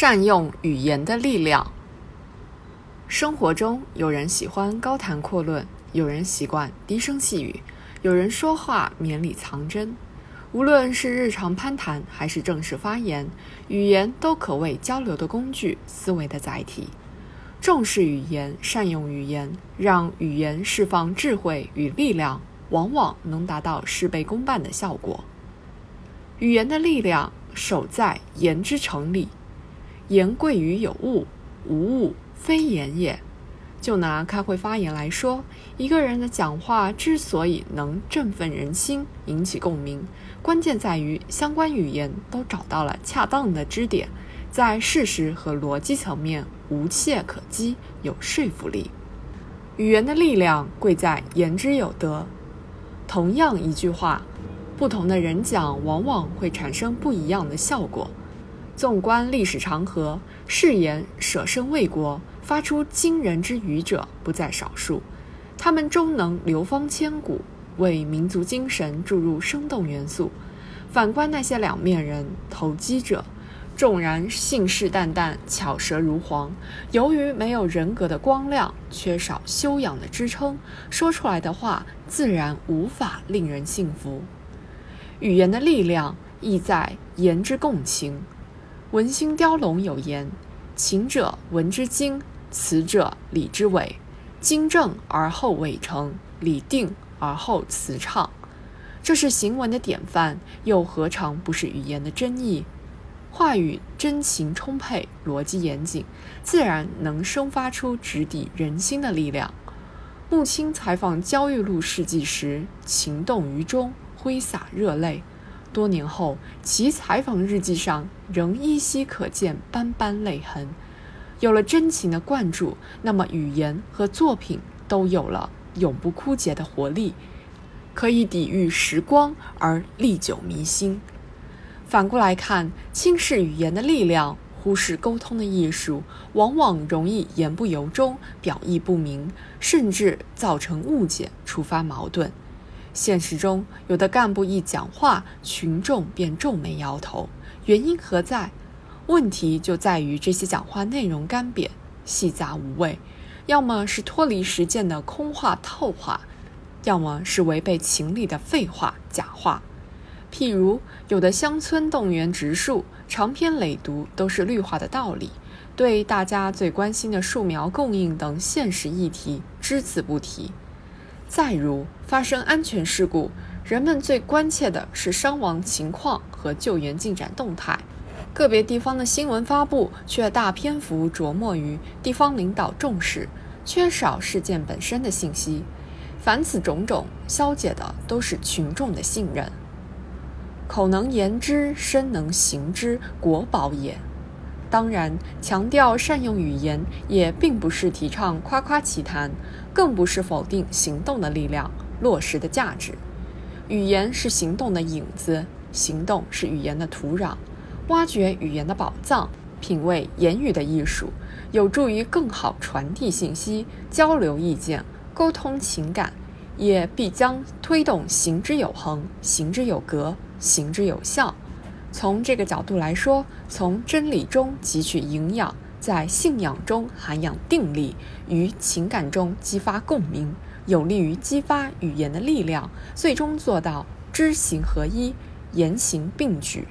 善用语言的力量。生活中，有人喜欢高谈阔论，有人习惯低声细语，有人说话绵里藏针。无论是日常攀谈，还是正式发言，语言都可谓交流的工具，思维的载体。重视语言，善用语言，让语言释放智慧与力量，往往能达到事倍功半的效果。语言的力量，守在言之成理。言贵于有物，无物非言也。就拿开会发言来说，一个人的讲话之所以能振奋人心、引起共鸣，关键在于相关语言都找到了恰当的支点，在事实和逻辑层面无懈可击，有说服力。语言的力量贵在言之有德。同样一句话，不同的人讲，往往会产生不一样的效果。纵观历史长河，誓言舍身为国、发出惊人之语者不在少数。他们终能流芳千古，为民族精神注入生动元素。反观那些两面人、投机者，纵然信誓旦旦、巧舌如簧，由于没有人格的光亮，缺少修养的支撑，说出来的话自然无法令人信服。语言的力量亦在言之共情。文心雕龙有言：“情者文之精，词者理之伪。精正而后伪成，理定而后词畅。”这是行文的典范，又何尝不是语言的真意？话语真情充沛，逻辑严谨，自然能生发出直抵人心的力量。穆青采访焦裕禄事迹时，情动于衷，挥洒热泪。多年后，其采访日记上仍依稀可见斑斑泪痕。有了真情的灌注，那么语言和作品都有了永不枯竭的活力，可以抵御时光而历久弥新。反过来看，轻视语言的力量，忽视沟通的艺术，往往容易言不由衷、表意不明，甚至造成误解、触发矛盾。现实中，有的干部一讲话，群众便皱眉摇头。原因何在？问题就在于这些讲话内容干瘪、细杂无味，要么是脱离实践的空话套话，要么是违背情理的废话假话。譬如，有的乡村动员植树，长篇累牍都是绿化的道理，对大家最关心的树苗供应等现实议题只字不提。再如发生安全事故，人们最关切的是伤亡情况和救援进展动态，个别地方的新闻发布却大篇幅着墨于地方领导重视，缺少事件本身的信息。凡此种种，消解的都是群众的信任。口能言之，身能行之，国宝也。当然，强调善用语言，也并不是提倡夸夸其谈，更不是否定行动的力量、落实的价值。语言是行动的影子，行动是语言的土壤。挖掘语言的宝藏，品味言语的艺术，有助于更好传递信息、交流意见、沟通情感，也必将推动行之有恒、行之有格、行之有效。从这个角度来说，从真理中汲取营养，在信仰中涵养定力，于情感中激发共鸣，有利于激发语言的力量，最终做到知行合一，言行并举。